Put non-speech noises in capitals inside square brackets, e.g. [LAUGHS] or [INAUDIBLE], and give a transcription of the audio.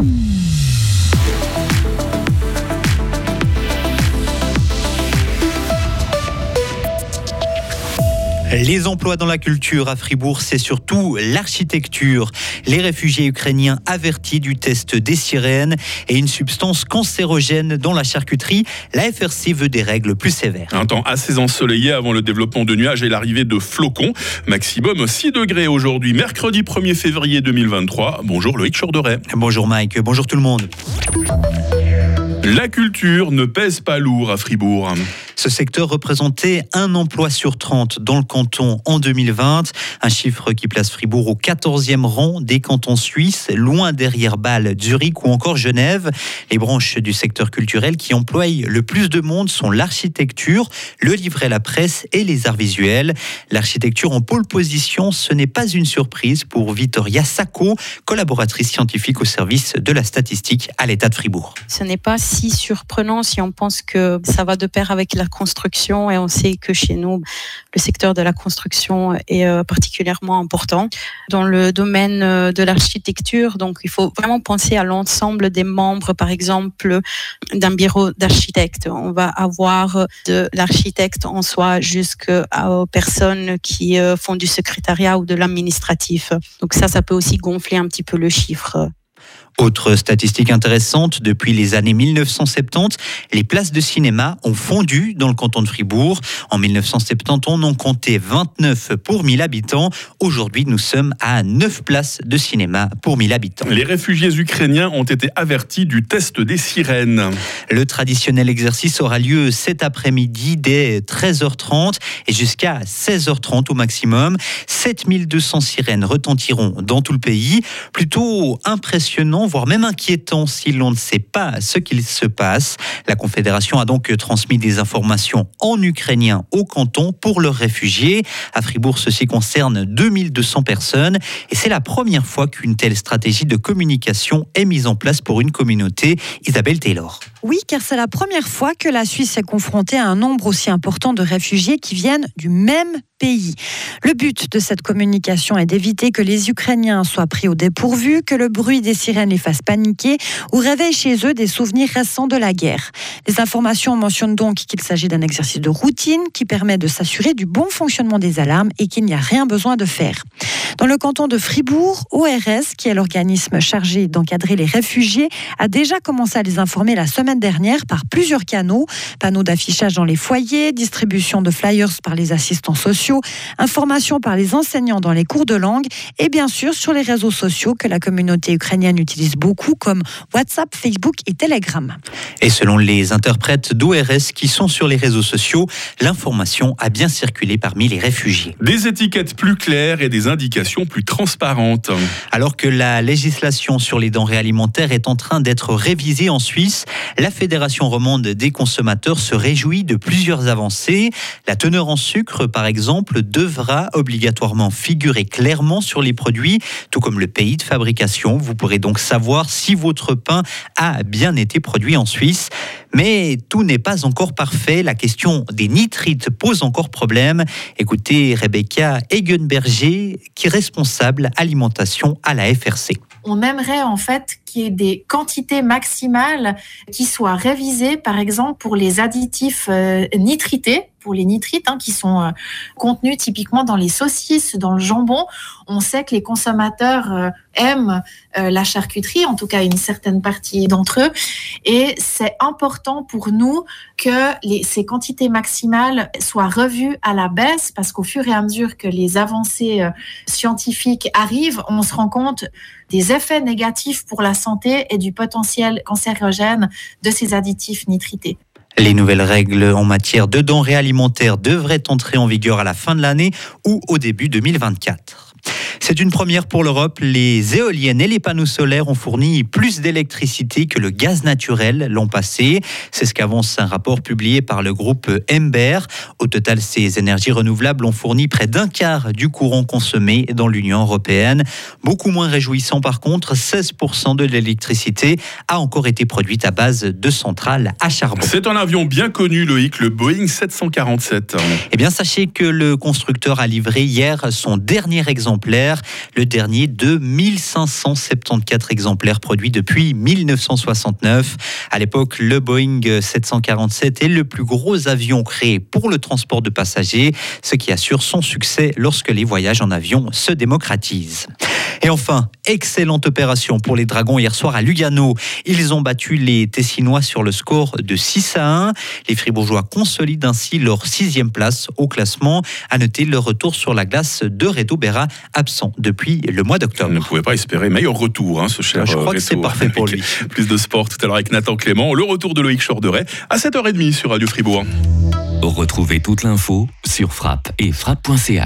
Mm-hmm. Les emplois dans la culture à Fribourg, c'est surtout l'architecture. Les réfugiés ukrainiens avertis du test des sirènes et une substance cancérogène dans la charcuterie, la FRC veut des règles plus sévères. Un temps assez ensoleillé avant le développement de nuages et l'arrivée de flocons. Maximum 6 degrés aujourd'hui, mercredi 1er février 2023. Bonjour Loïc Chorderet. Bonjour Mike, bonjour tout le monde. La culture ne pèse pas lourd à Fribourg. Ce secteur représentait un emploi sur 30 dans le canton en 2020, un chiffre qui place Fribourg au 14e rang des cantons suisses, loin derrière Bâle, Zurich ou encore Genève. Les branches du secteur culturel qui emploient le plus de monde sont l'architecture, le livret, la presse et les arts visuels. L'architecture en pôle position, ce n'est pas une surprise pour Vittoria Sacco, collaboratrice scientifique au service de la statistique à l'État de Fribourg. Ce n'est pas si surprenant si on pense que ça va de pair avec la construction et on sait que chez nous, le secteur de la construction est euh, particulièrement important. Dans le domaine euh, de l'architecture, donc il faut vraiment penser à l'ensemble des membres, par exemple, d'un bureau d'architecte. On va avoir de l'architecte en soi jusqu'aux personnes qui euh, font du secrétariat ou de l'administratif. Donc ça, ça peut aussi gonfler un petit peu le chiffre. Autre statistique intéressante, depuis les années 1970, les places de cinéma ont fondu dans le canton de Fribourg. En 1970, on en comptait 29 pour 1000 habitants. Aujourd'hui, nous sommes à 9 places de cinéma pour 1000 habitants. Les réfugiés ukrainiens ont été avertis du test des sirènes. Le traditionnel exercice aura lieu cet après-midi dès 13h30 et jusqu'à 16h30 au maximum. 7200 sirènes retentiront dans tout le pays. Plutôt impressionnant voire même inquiétant si l'on ne sait pas ce qu'il se passe. La Confédération a donc transmis des informations en ukrainien au canton pour leurs réfugiés. À Fribourg, ceci concerne 2200 personnes et c'est la première fois qu'une telle stratégie de communication est mise en place pour une communauté. Isabelle Taylor. Oui, car c'est la première fois que la Suisse est confrontée à un nombre aussi important de réfugiés qui viennent du même pays. Le but de cette communication est d'éviter que les Ukrainiens soient pris au dépourvu, que le bruit des sirènes les fasse paniquer ou réveille chez eux des souvenirs récents de la guerre. Les informations mentionnent donc qu'il s'agit d'un exercice de routine qui permet de s'assurer du bon fonctionnement des alarmes et qu'il n'y a rien besoin de faire. Dans le canton de Fribourg, ORS, qui est l'organisme chargé d'encadrer les réfugiés, a déjà commencé à les informer la semaine dernière par plusieurs canaux, panneaux d'affichage dans les foyers, distribution de flyers par les assistants sociaux, information par les enseignants dans les cours de langue et bien sûr sur les réseaux sociaux que la communauté ukrainienne utilise beaucoup comme WhatsApp, Facebook et Telegram. Et selon les interprètes d'ORS qui sont sur les réseaux sociaux, l'information a bien circulé parmi les réfugiés. Des étiquettes plus claires et des indications plus transparente. Alors que la législation sur les denrées alimentaires est en train d'être révisée en Suisse, la Fédération romande des consommateurs se réjouit de plusieurs avancées. La teneur en sucre, par exemple, devra obligatoirement figurer clairement sur les produits, tout comme le pays de fabrication. Vous pourrez donc savoir si votre pain a bien été produit en Suisse. Mais tout n'est pas encore parfait. La question des nitrites pose encore problème. Écoutez Rebecca Egenberger, qui est responsable alimentation à la FRC. On aimerait en fait qu'il y ait des quantités maximales qui soient révisées, par exemple pour les additifs euh, nitrités, pour les nitrites hein, qui sont euh, contenus typiquement dans les saucisses, dans le jambon. On sait que les consommateurs euh, aiment la charcuterie, en tout cas une certaine partie d'entre eux, et c'est important pour nous que ces quantités maximales soient revues à la baisse, parce qu'au fur et à mesure que les avancées scientifiques arrivent, on se rend compte des effets négatifs pour la santé et du potentiel cancérogène de ces additifs nitrités. Les nouvelles règles en matière de denrées alimentaires devraient entrer en vigueur à la fin de l'année ou au début 2024. C'est une première pour l'Europe. Les éoliennes et les panneaux solaires ont fourni plus d'électricité que le gaz naturel l'an passé. C'est ce qu'avance un rapport publié par le groupe Ember. Au total, ces énergies renouvelables ont fourni près d'un quart du courant consommé dans l'Union européenne. Beaucoup moins réjouissant par contre, 16% de l'électricité a encore été produite à base de centrales à charbon. C'est un avion bien connu, Loïc, le Boeing 747. Eh bien, sachez que le constructeur a livré hier son dernier exemplaire le dernier de 1574 exemplaires produits depuis 1969. À l'époque, le Boeing 747 est le plus gros avion créé pour le transport de passagers, ce qui assure son succès lorsque les voyages en avion se démocratisent. Et enfin, excellente opération pour les Dragons hier soir à Lugano. Ils ont battu les Tessinois sur le score de 6 à 1. Les Fribourgeois consolident ainsi leur sixième place au classement. À noter le retour sur la glace de Reto absent depuis le mois d'octobre. On ne pouvait pas espérer meilleur retour, hein, ce cher Je crois que c'est parfait pour lui. [LAUGHS] Plus de sport tout à l'heure avec Nathan Clément. Le retour de Loïc Chorderet à 7h30 sur Radio Fribourg. Retrouvez toute l'info sur frappe et frappe.ch.